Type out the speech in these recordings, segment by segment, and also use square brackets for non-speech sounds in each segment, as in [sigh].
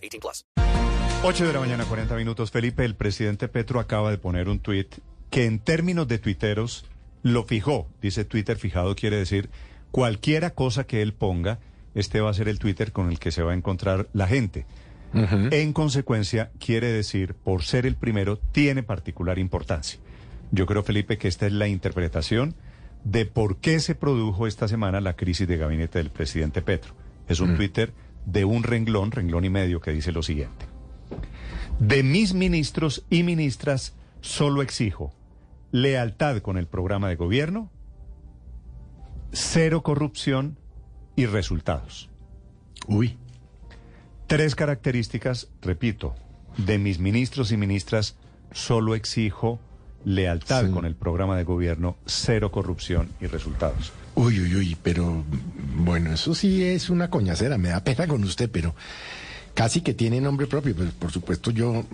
18 plus. 8 de la mañana, 40 minutos. Felipe, el presidente Petro acaba de poner un tuit que en términos de tuiteros lo fijó. Dice Twitter fijado quiere decir cualquiera cosa que él ponga, este va a ser el Twitter con el que se va a encontrar la gente. En consecuencia, quiere decir, por ser el primero, tiene particular importancia. Yo creo, Felipe, que esta es la interpretación de por qué se produjo esta semana la crisis de gabinete del presidente Petro. Es un Twitter de un renglón, renglón y medio, que dice lo siguiente. De mis ministros y ministras solo exijo lealtad con el programa de gobierno, cero corrupción y resultados. Uy. Tres características, repito, de mis ministros y ministras solo exijo lealtad Sí. con el programa de gobierno, cero corrupción y resultados. Uy, uy, uy, pero bueno, eso sí es una coñacera, me da pena con usted, pero casi que tiene nombre propio, pues por supuesto yo,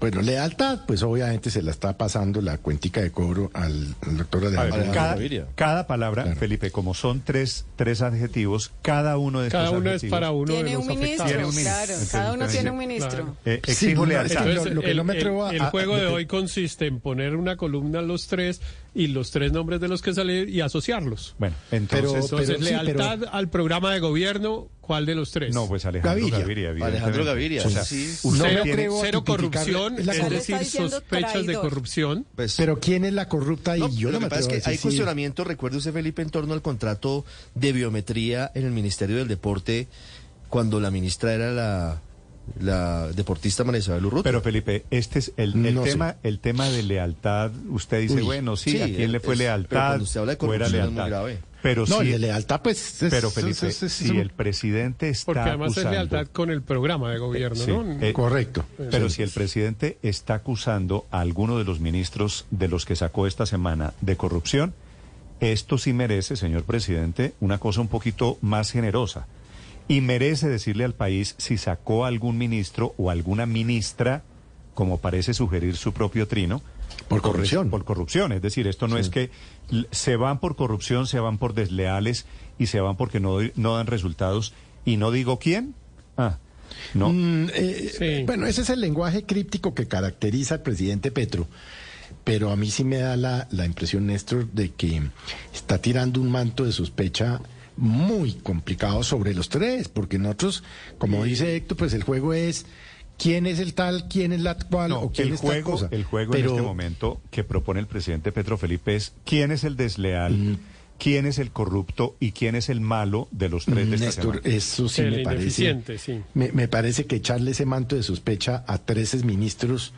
bueno, lealtad, pues obviamente se la está pasando la cuentica de cobro al, al doctor Alejandro cada, cada palabra, Claro. Felipe, como son tres, tres adjetivos, cada uno de Cada estos uno es adjetivos, para uno de Tiene los un ministro, afectados. Tiene un ministro. claro. Entonces, Cada uno tiene un claro. ministro. eh, Sí, exijo lealtad. es Entonces, lo- lo que el, no me atrevo a- el a- juego de hoy consiste en poner una columna a los tres y los tres nombres de los que salen y asociarlos. Bueno, entonces... Pero- Entonces, sí, lealtad al programa de gobierno, ¿cuál de los tres? no, pues Alejandro Gaviria. Gaviria. Alejandro Gaviria, O sea, sí. usted No a Cero corrupción, la es corrupción. decir, sospechas de corrupción. Pues, Pero ¿quién es la corrupta? Y no, yo lo no que pasa es que hay sí. cuestionamiento, recuerde usted, Felipe, en torno al contrato de biometría en el Ministerio del Deporte cuando la ministra era la, la deportista María Isabel Urrutia. Pero Felipe, este es el, el No sé. tema, el tema de lealtad. Usted dice, Uy, bueno, sí, sí, ¿a quién le fue es- pero lealtad? cuando usted habla de ¿O era corrupción es muy lealtad? grave. Pero No, sí, el de lealtad, pues... es- pero Felipe, es- es- si el presidente está Porque además acusando, es lealtad con el programa de gobierno, Sí, ¿no? eh, Correcto. Pero si el presidente está acusando a alguno de los ministros de los que sacó esta semana de corrupción, esto sí merece, señor presidente, una cosa un poquito más generosa. Y merece decirle al país si sacó a algún ministro o alguna ministra, como parece sugerir su propio trino, Por corrupción. Por corrupción. Es decir, esto no es que se van por corrupción, se van por desleales y se van porque no, no dan resultados. Y no digo quién. Ah, no. Mm, eh, Sí. Bueno, ese es el lenguaje críptico que caracteriza al presidente Petro. Pero a mí sí me da la, la impresión, Néstor, de que está tirando un manto de sospecha muy complicado sobre los tres, porque nosotros, como dice Héctor, pues el juego es quién es el tal, quién es la cual No, o quién el es tal juego, cosa. el juego Pero- en este momento que propone el presidente Petro Felipe es quién es el desleal, quién es el corrupto y quién es el malo de los tres de esta Néstor, semana. eso sí El me parece. sí. Me, me parece que echarle ese manto de sospecha a tres ministros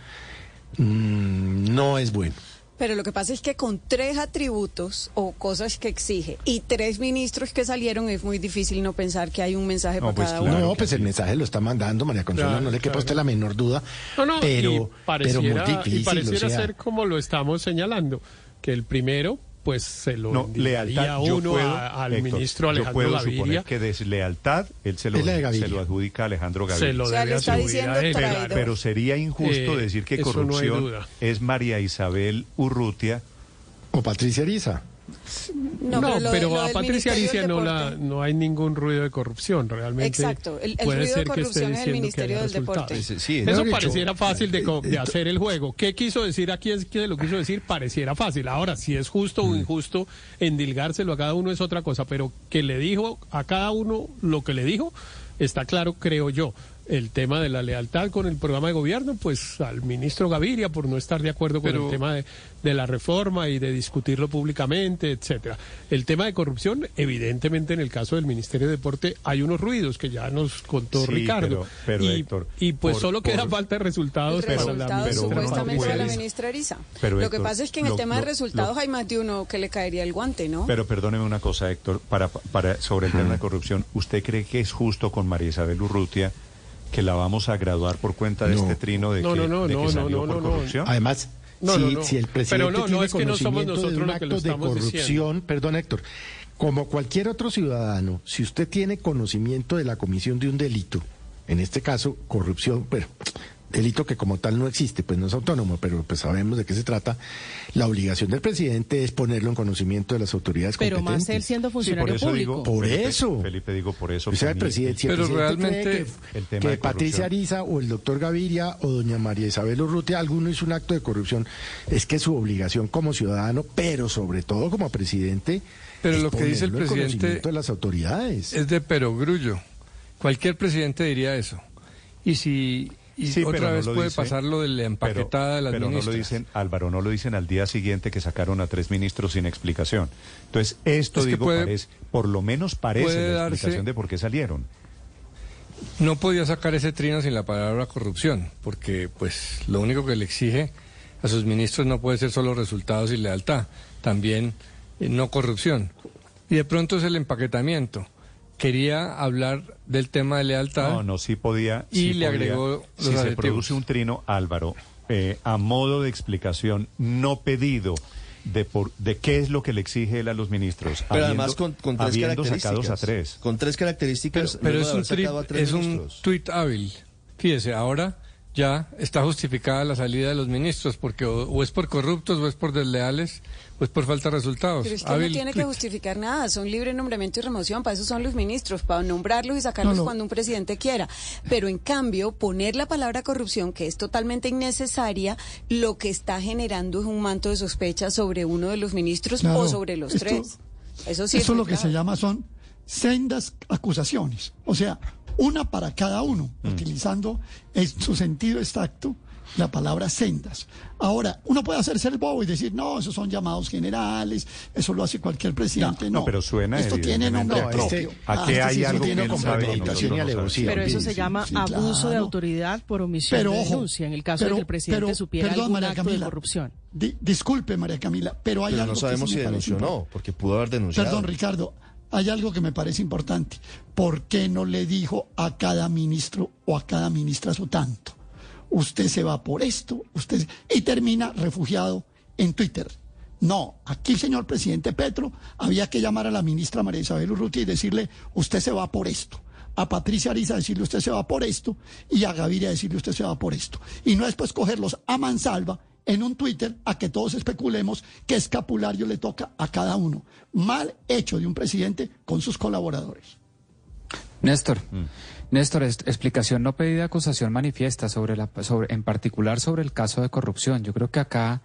mm, no es bueno. Pero lo que pasa es que con tres atributos o cosas que exige y tres ministros que salieron es muy difícil no pensar que hay un mensaje No, para pues cada claro. uno. no, pues el mensaje lo está mandando María Consuelo, Claro, no le quepa claro. usted la menor duda. No, no, pero, y pero pareciera, muy difícil. y pareciera o sea, ser como lo estamos señalando, que el primero, pues se lo No, lealtad. Yo uno puedo, a- al Héctor, ministro yo Alejandro puedo Gaviria, suponer que deslealtad él se lo, se adjudica a Alejandro Gaviria. se lo O sea, debe le está atribuir diciendo a él. pero, pero sería injusto Eh, decir que no corrupción es María Isabel Urrutia. O Patricia Ariza. No, pero lo a Patricia Alicia no, la, no hay ningún ruido de corrupción, realmente. Exacto, el- el puede ruido de ser que esté corrupción es el diciendo que Ministerio del. Deporte. Sí, sí, Eso dicho, pareciera fácil de, de eh, hacer el juego. ¿Qué quiso decir aquí? Es que lo quiso decir pareciera fácil. Ahora, si es justo Mm. o injusto endilgárselo a cada uno es otra cosa, pero que le dijo a cada uno lo que le dijo, está claro, creo yo. El tema de la lealtad con el programa de gobierno, pues al ministro Gaviria por no estar de acuerdo con el tema de, de la reforma y de discutirlo públicamente, etcétera. El tema de corrupción, evidentemente en el caso del Ministerio de Deporte hay unos ruidos que ya nos contó Sí, Ricardo. pero- pero, y, Héctor, y pues por- solo queda por- falta de resultados para la resultado pero uno no supuestamente de la ministra Eriza. Pero, lo que Héctor, pasa es que en lo- el tema de resultados lo- hay más de uno que le caería el guante, ¿no? Pero perdóneme una cosa, Héctor, para, para, sobre el tema de corrupción, ¿usted cree que es justo con María Isabel Urrutia que la vamos a graduar por cuenta de No. este trino de No, que, no, no, de que no, salió no, por no, no. corrupción? Además, No, si, no, no. si el presidente Pero no, no, tiene es que no somos conocimiento nosotros de un acto de corrupción, diciendo. perdón Héctor, como cualquier otro ciudadano, si usted tiene conocimiento de la comisión de un delito, en este caso corrupción, pero delito que como tal no existe, pues no es autónomo, pero pues sabemos de qué se trata, la obligación del presidente es ponerlo en conocimiento de las autoridades Pero competentes. más él siendo Sí, por funcionario eso público. digo, Por Felipe, eso. Felipe, digo por eso. O sea, el presidente, si el Pero presidente cree realmente que, el tema que de Patricia. Ariza o el doctor Gaviria o doña María Isabel Urrutia, alguno hizo un acto de corrupción, es que su obligación como ciudadano, pero sobre todo como presidente, Pero es lo que dice el ponerlo en presidente conocimiento de las autoridades. Es de perogrullo. Cualquier presidente diría eso. Y si y Sí, otra vez puede dice, pasar lo de la empaquetada de las pero no lo dicen, Álvaro, no lo dicen al día siguiente que sacaron a tres ministros sin explicación. Entonces, esto, Es digo, puede- parece, por lo menos parece la darse- explicación de por qué salieron. No podía sacar ese trino sin la palabra corrupción, porque pues lo único que le exige a sus ministros no puede ser solo resultados y lealtad, también eh, no corrupción. Y de pronto es el empaquetamiento. Quería hablar del tema de lealtad. No, no, sí podía. Y sí le podía. agregó los Si se produce un trino, Álvaro, eh, a modo de explicación no pedido de, por, de qué es lo que le exige él a los ministros. Pero habiendo- además con, con tres características. sacados a tres. Con tres características. pero es un, tres es un tuit hábil. Fíjese, ahora ya está justificada la salida de los ministros, porque o, o es por corruptos, o es por desleales, o es por falta de resultados. Pero es Hábil no tiene que justificar nada, son libre nombramiento y remoción, para eso son los ministros, para nombrarlos y sacarlos No, no. cuando un presidente quiera. Pero en cambio, poner la palabra corrupción, que es totalmente innecesaria, lo que está generando es un manto de sospecha sobre uno de los ministros Claro, o sobre los esto- tres. Eso sí Eso muy lo que grave. se llama son sendas acusaciones, o sea, una para cada uno, utilizando en su sentido exacto la palabra sendas. Ahora, uno puede hacerse el bobo y decir, no, esos son llamados generales, eso lo hace cualquier presidente. No, No, pero suena Esto tiene nombre a que- propio. a que este hay sí algo tiene que sabe y. Pero eso se llama sí, abuso de autoridad por omisión Pero de ojo, denuncia, en el caso de que el presidente pero- supiera perdón, algún María acto de corrupción. di- disculpe, María Camila, pero hay Pero algo no que sabemos sí si denunció o no, porque pudo haber denunciado. Perdón, Ricardo, hay algo que me parece importante. ¿Por qué no le dijo a cada ministro o a cada ministra su tanto? Usted se va por esto, usted y termina refugiado en Twitter. No, aquí, señor presidente Petro, había que llamar a la ministra María Isabel Urrutia y decirle, usted se va por esto. A Patricia Ariza decirle, usted se va por esto. Y a Gaviria decirle, usted se va por esto. Y no después cogerlos a mansalva en un Twitter a que todos especulemos qué escapulario le toca a cada uno. Mal hecho de un presidente con sus colaboradores. Néstor, Néstor, es- explicación no pedida, acusación manifiesta sobre la, sobre, en particular sobre el caso de corrupción. Yo creo que acá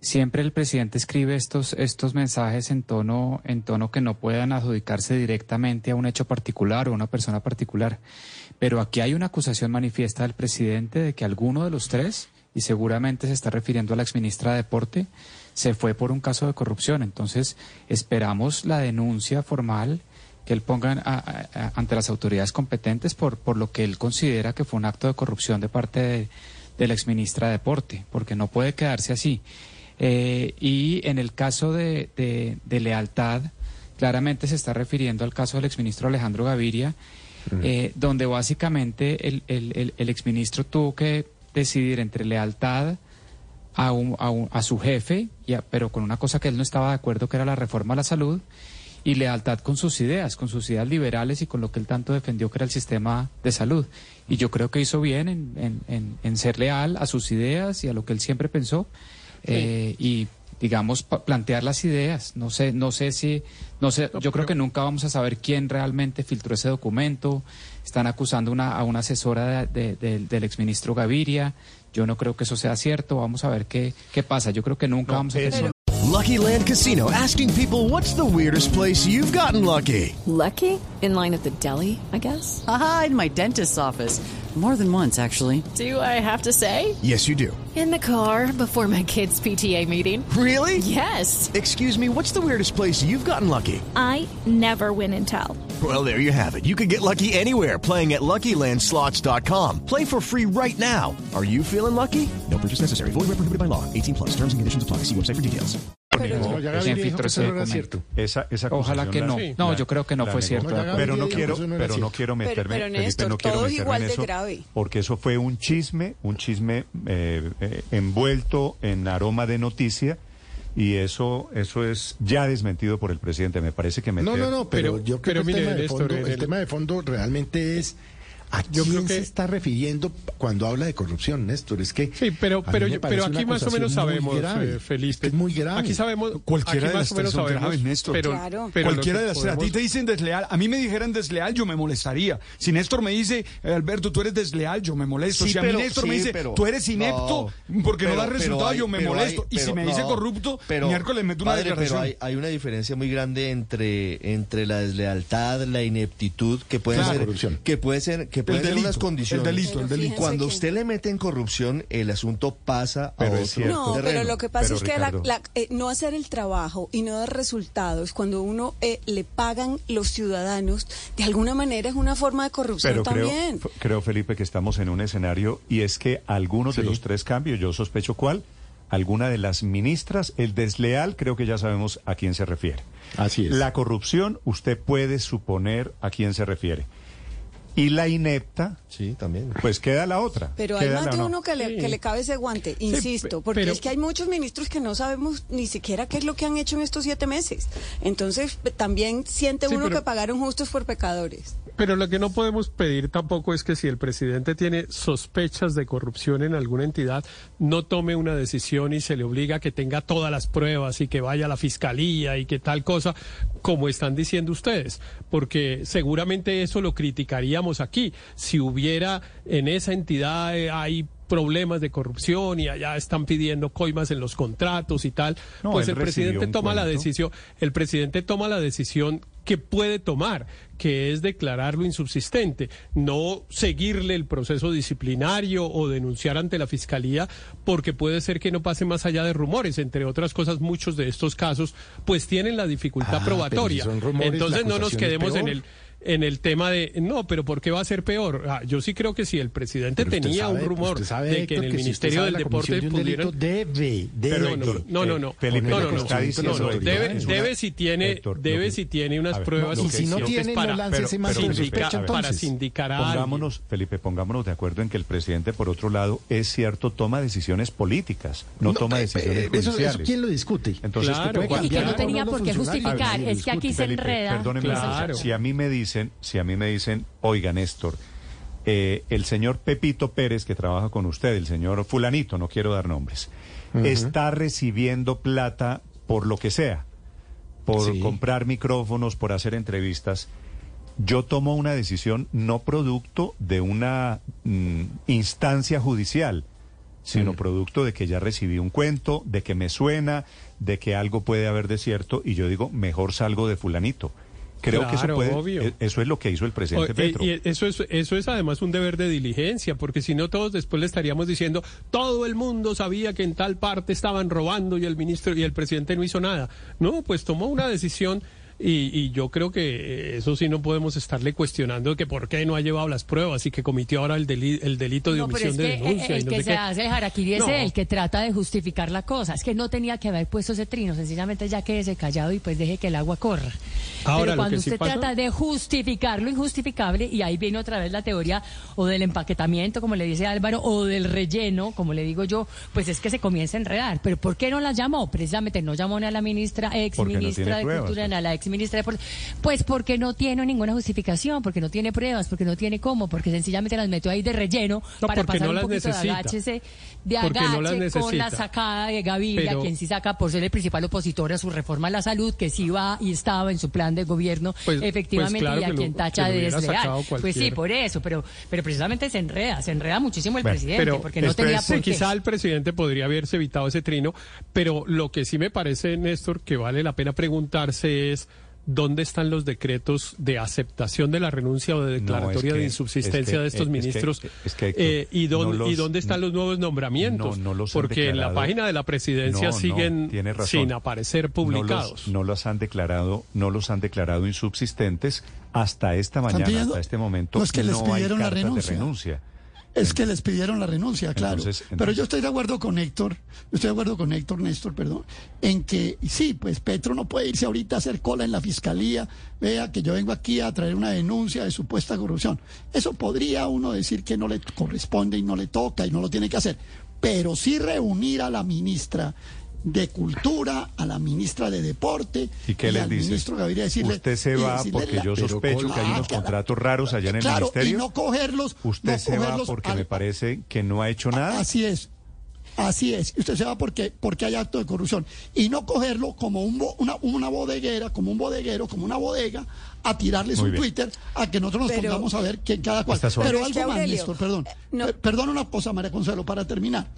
siempre el presidente escribe estos, estos mensajes en tono, en tono que no puedan adjudicarse directamente a un hecho particular o a una persona particular. Pero aquí hay una acusación manifiesta del presidente de que alguno de los tres, y seguramente se está refiriendo a la exministra de Deporte, se fue por un caso de corrupción. Entonces, esperamos la denuncia formal que él ponga a- a- a- ante las autoridades competentes por, por lo que él considera que fue un acto de corrupción de parte de, de la exministra de Deporte, porque no puede quedarse así. Eh, y en el caso de, de- de lealtad, claramente se está refiriendo al caso del exministro Alejandro Gaviria, eh, donde básicamente el, el- el- el exministro tuvo que decidir entre lealtad a, un- a, un- a su jefe, y a- pero con una cosa que él no estaba de acuerdo, que era la reforma a la salud, y lealtad con sus ideas, con sus ideas liberales y con lo que él tanto defendió, que era el sistema de salud. Y yo creo que hizo bien en, en- en- en ser leal a sus ideas y a lo que él siempre pensó. eh, y digamos plantear las ideas no sé no sé si no sé yo creo que nunca vamos a saber quién realmente filtró ese documento están acusando una, a una asesora de- de- de- del exministro Gaviria yo no creo que eso sea cierto vamos a ver qué qué pasa yo creo que nunca vamos a tener Lucky Land Casino asking people what's the weirdest place you've gotten lucky? Lucky? In line at the deli, I guess? Aha, in my dentist's office. More than once, actually. Do I have to say? Yes, you do. In the car before my kids' PTA meeting. Really? Yes. Excuse me, what's the weirdest place you've gotten lucky? I never win and tell. Well, there you have it. You can get lucky anywhere playing at LuckyLandSlots.com. Play for free right now. Are you feeling lucky? No purchase necessary. Void where prohibited by law. 18 plus. Terms and conditions apply. See website for details. filtró que no cierto. Esa, esa Ojalá la- no. la- No, yo creo que no fue cierto. Pero no quiero, pero no quiero Pero- meterme, pero, Felipe, Néstor, no quiero meterme igual en de eso, grave. porque eso fue un chisme, un chisme eh, eh, envuelto en aroma de noticia. Y eso, eso es ya desmentido por el presidente. Me parece que meter... No, no, no, pero, Pero- yo creo pero que el, mire, tema de fondo, el- tema de fondo realmente es a Yo quién creo que- se está refiriendo cuando habla de corrupción, Néstor. Es que Sí, pero, a mí pero, aquí más o menos sabemos, grave. eh, Felipe. Es que es muy grave. Aquí sabemos, Cualquiera aquí de las tres son sabemos, graves, Néstor. pero, Claro. pero Cualquiera de las tres. A ti podemos- te dicen desleal. A mí me dijeran desleal, yo me molestaría. Si Néstor me dice, eh, Alberto, tú eres desleal, yo me molesto. Sí, si a pero- mí Néstor me dice, pero- tú eres inepto no, porque no das resultado, hay- yo me molesto. hay- y si me dice no, corrupto, pero, miércoles meto una padre, declaración. Pero hay, hay una diferencia muy grande entre, entre la deslealtad, la ineptitud, que puede ser, que puede ser, que pueden ser delito, unas condiciones. el delito, Pero el delito. fíjense Cuando que- usted le mete en corrupción, el asunto pasa Pero a es otro cierto. No, terreno. pero lo que pasa Pero, es que la- Ricardo. la- eh, no hacer el trabajo y no dar resultados cuando uno eh, le pagan los ciudadanos, de alguna manera es una forma de corrupción Pero creo, también. creo, Felipe, que estamos en un escenario y es que algunos de los tres cambios, yo sospecho cuál, alguna de las ministras, el desleal, creo que ya sabemos a quién se refiere. Así es. La corrupción, usted puede suponer a quién se refiere. Y la inepta, Sí, también. pues queda la otra. Pero hay más de no. uno que le, Sí. que le cabe ese guante, insisto, porque pero- es que hay muchos ministros que no sabemos ni siquiera qué es lo que han hecho en estos siete meses. Entonces, también siente Sí, uno pero- que pagaron justos por pecadores. Pero lo que no podemos pedir tampoco es que si el presidente tiene sospechas de corrupción en alguna entidad, no tome una decisión y se le obliga a que tenga todas las pruebas y que vaya a la fiscalía y que tal cosa, como están diciendo ustedes, porque seguramente eso lo criticaríamos aquí. Si hubiera en esa entidad eh, hay problemas de corrupción y allá están pidiendo coimas en los contratos y tal, No, pues el presidente toma la decisión el presidente toma la decisión que puede tomar, que es declararlo insubsistente, no seguirle el proceso disciplinario o denunciar ante la fiscalía, porque puede ser que no pase más allá de rumores. Entre otras cosas, muchos de estos casos, pues tienen la dificultad Ah, probatoria. si rumores, Entonces no nos quedemos en el en el tema de no, pero ¿por qué va a ser peor? Ah, yo sí creo que si el presidente Pero tenía sabe- un rumor de que Héctor, en el Ministerio del Deporte de pudieran debe, debe. no, no, no, no, no. No, no, no, no, no, debe, debe si tiene, Héctor, debe que- si tiene unas ver, pruebas Y si no suficientes tiene, para, no pero, Felipe, ver, para sindicar a alguien. Pongámonos, Felipe, pongámonos de acuerdo en que el presidente, por otro lado, es cierto, toma decisiones políticas, no, toma eh, decisiones eh, eso, judiciales. eso, ¿quién lo discute? Entonces, Claro, ¿qué puede cuando- Y que no tenía por qué justificar. Es que aquí se enreda. perdóneme, Claro. si a mí me dicen, si a mí me dicen, oiga Néstor, eh, el señor Pepito Pérez que trabaja con usted, el señor fulanito, no quiero dar nombres, está recibiendo plata por lo que sea, por Sí. comprar micrófonos, por hacer entrevistas. Yo tomo una decisión no producto de una mm, instancia judicial, sino producto de que ya recibí un cuento, de que me suena, de que algo puede haber de cierto, y yo digo, mejor salgo de fulanito. Creo que eso puede, obvio. e- eso es lo que hizo el presidente O- Petro. y- y eso es eso es además un deber de diligencia, porque si no todos después le estaríamos diciendo todo el mundo sabía que en tal parte estaban robando y el ministro y el presidente no hizo nada. No, pues tomó una decisión y, y yo creo que eh, eso sí no podemos estarle cuestionando que por qué no ha llevado las pruebas y que cometió ahora el, deli- el delito de No, pero omisión es de que eh, denuncia el y no que sé se qué. hace el harakiri es No. el que trata de justificar la cosa. Es que no tenía que haber puesto ese trino, sencillamente ya quédese callado y pues deje que el agua corra. Ahora, Pero lo cuando sí usted pasa- trata de justificar lo injustificable, y ahí viene otra vez la teoría o del empaquetamiento, como le dice Álvaro, o del relleno, como le digo yo, pues es que se comienza a enredar. Pero ¿por qué no la llamó? Precisamente no llamó ni a la ministra, ex no ministra de pruebas, Cultura, pues. ni a la ex ministra de Deportes. Pues porque no tiene ninguna justificación, porque no tiene pruebas, porque no tiene cómo, porque sencillamente las metió ahí de relleno No, para pasar no un poquito necesita. de agáchese, de no agache con la sacada de Gaviria, Pero- quien sí saca por ser el principal opositor a su reforma a la salud, que sí va y estaba en su plan de gobierno, Pues- efectivamente, pues claro y a lo- quien tacha de desleal. Pues sí, por eso, pero, pero precisamente se enreda, se enreda muchísimo el Bueno, presidente, pero porque no tenía por qué. quizá el presidente podría haberse evitado ese trino, pero lo que sí me parece, Néstor, que vale la pena preguntarse es dónde están los decretos de aceptación de la renuncia o de declaratoria es que- de insubsistencia es que- de estos es que- ministros es que, Héctor, eh, y, dónde, no los- y dónde están los nuevos nombramientos, No, no los porque en la página de la presidencia No, no, siguen razón. sin aparecer No los- publicados. No los, han declarado, no los han declarado insubsistentes hasta esta mañana, hasta este momento. no, es que les no hay pidieron la de renuncia. Es que les pidieron la renuncia, claro. Entonces- Pero yo estoy de acuerdo con Héctor, yo estoy de acuerdo con Héctor, Néstor, perdón, en que sí, pues Petro no puede irse ahorita a hacer cola en la fiscalía, vea que yo vengo aquí a traer una denuncia de supuesta corrupción. Eso podría uno decir que no le corresponde y no le toca y no lo tiene que hacer, pero sí reunir a la ministra de Cultura, a la ministra de Deporte ¿Y qué les al dice? ministro Gaviria decirle Usted se va porque la- yo sospecho con- que hay Ah, unos contratos raros allá en el Claro, ministerio. y no cogerlos. Usted no se va cogerlos porque al- me parece que no ha hecho nada. Así es. Así es. Y usted se va porque, porque hay acto de corrupción. Y no cogerlo como un, una, una bodeguera, como un bodeguero, como una bodega, a tirarles Muy un bien. Twitter a que nosotros nos Pero- pongamos a ver que cada cual. Pero algo más, Aurelio, Néstor, perdón. eh, no- Per- Perdón una cosa, María Consuelo, para terminar.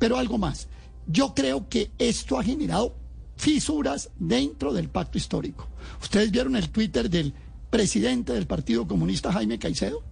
Pero algo más. Yo creo que esto ha generado fisuras dentro del pacto histórico. ¿Ustedes vieron el Twitter del presidente del Partido Comunista, Jaime Caicedo?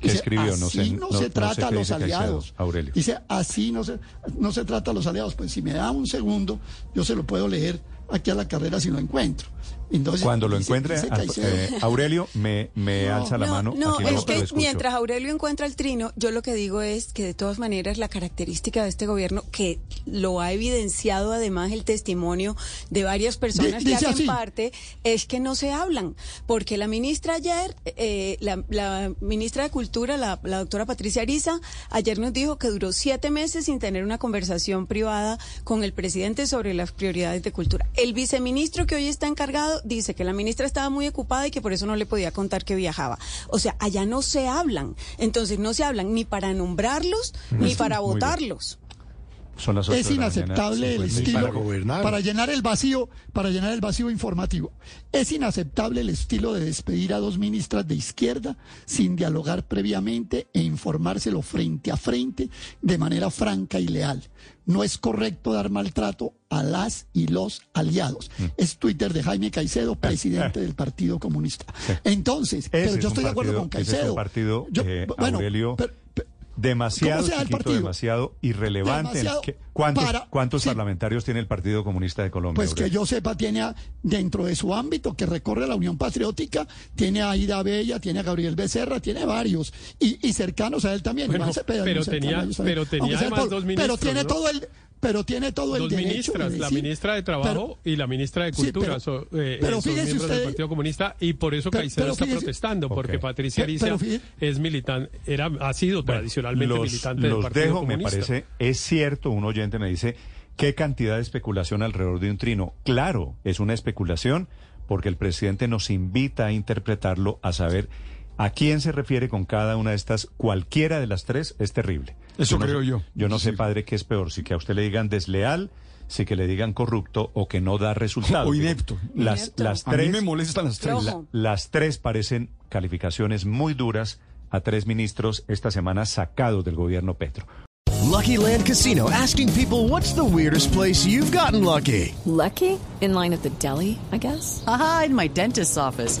¿Qué Dice, escribió? Así no- no, no se trata a los Caicedo, aliados. Aurelio. Dice, así no se, no se trata a los aliados. Pues si me da un segundo, yo se lo puedo leer aquí a la carrera si lo encuentro. Entonces, Cuando lo encuentre, Caicedo, eh, Aurelio me, me No, alza la no, mano. No, aquí es que mientras Aurelio encuentra el trino, yo lo que digo es que de todas maneras la característica de este gobierno, que lo ha evidenciado además el testimonio de varias personas que hacen así. parte, es que no se hablan. Porque la ministra ayer, eh, la, la ministra de Cultura, la, la doctora Patricia Ariza, ayer nos dijo que duró siete meses sin tener una conversación privada con el presidente sobre las prioridades de cultura. El viceministro que hoy está encargado dice que la ministra estaba muy ocupada y que por eso no le podía contar que viajaba. O sea, allá no se hablan. Entonces no se hablan ni para nombrarlos ni para votarlos. Son las es inaceptable el 56. estilo Para llenar el vacío, para llenar el vacío informativo. Es inaceptable el estilo de despedir a dos ministras de izquierda sin dialogar previamente e informárselo frente a frente de manera franca y leal. No es correcto dar maltrato a las y los aliados. Mm. Es Twitter de Jaime Caicedo, [laughs] presidente del Partido Comunista. Entonces, Ese pero yo estoy de acuerdo con es Caicedo. partido, Yo- eh, bueno, Aurelio, pero- Demasiado ¿Cómo sea el chiquito, partido? demasiado irrelevante. Demasiado ¿Qué- ¿Cuántos, para- cuántos sí. parlamentarios tiene el Partido Comunista de Colombia? Pues que yo sepa, tiene a- dentro de su ámbito que recorre la Unión Patriótica, tiene a Ida Bella, tiene a Gabriel Becerra, tiene varios. Y, y cercanos a él también. Bueno, Iván Cepeda, pero tenía- pero tenía sea además todo- dos Pero ministros, tiene ¿no? todo el... Pero tiene todo el Dos derecho ministras, de la ministra de Trabajo y la ministra de Sí, Cultura, pero- son, eh, pero son fíjese miembros usted- del Partido Comunista y por eso Pero- Caicedo pero está fíjese- protestando, porque. Patricia Pero- pero Ariza fíjese- es militante, era, ha sido Bueno, tradicionalmente los, militante del los Partido dejo, Comunista. me parece, es cierto, un oyente me dice, ¿qué cantidad de especulación alrededor de un trino? Claro, es una especulación porque el presidente nos invita a interpretarlo, a saber a quién se refiere con cada una de estas, cualquiera de las tres es terrible. Eso no creo sé- yo. Yo no sé, padre, qué es peor, si que a usted le digan desleal, si que le digan corrupto o que no da resultados. O inepto. Las, Inepto. las A mí tres, me molestan las tres. La- las tres parecen calificaciones muy duras a tres ministros esta semana sacados del gobierno Petro. Lucky Land Casino asking people what's the weirdest place you've gotten lucky? Lucky? In line at the deli, I guess? Aha, in my dentist's office.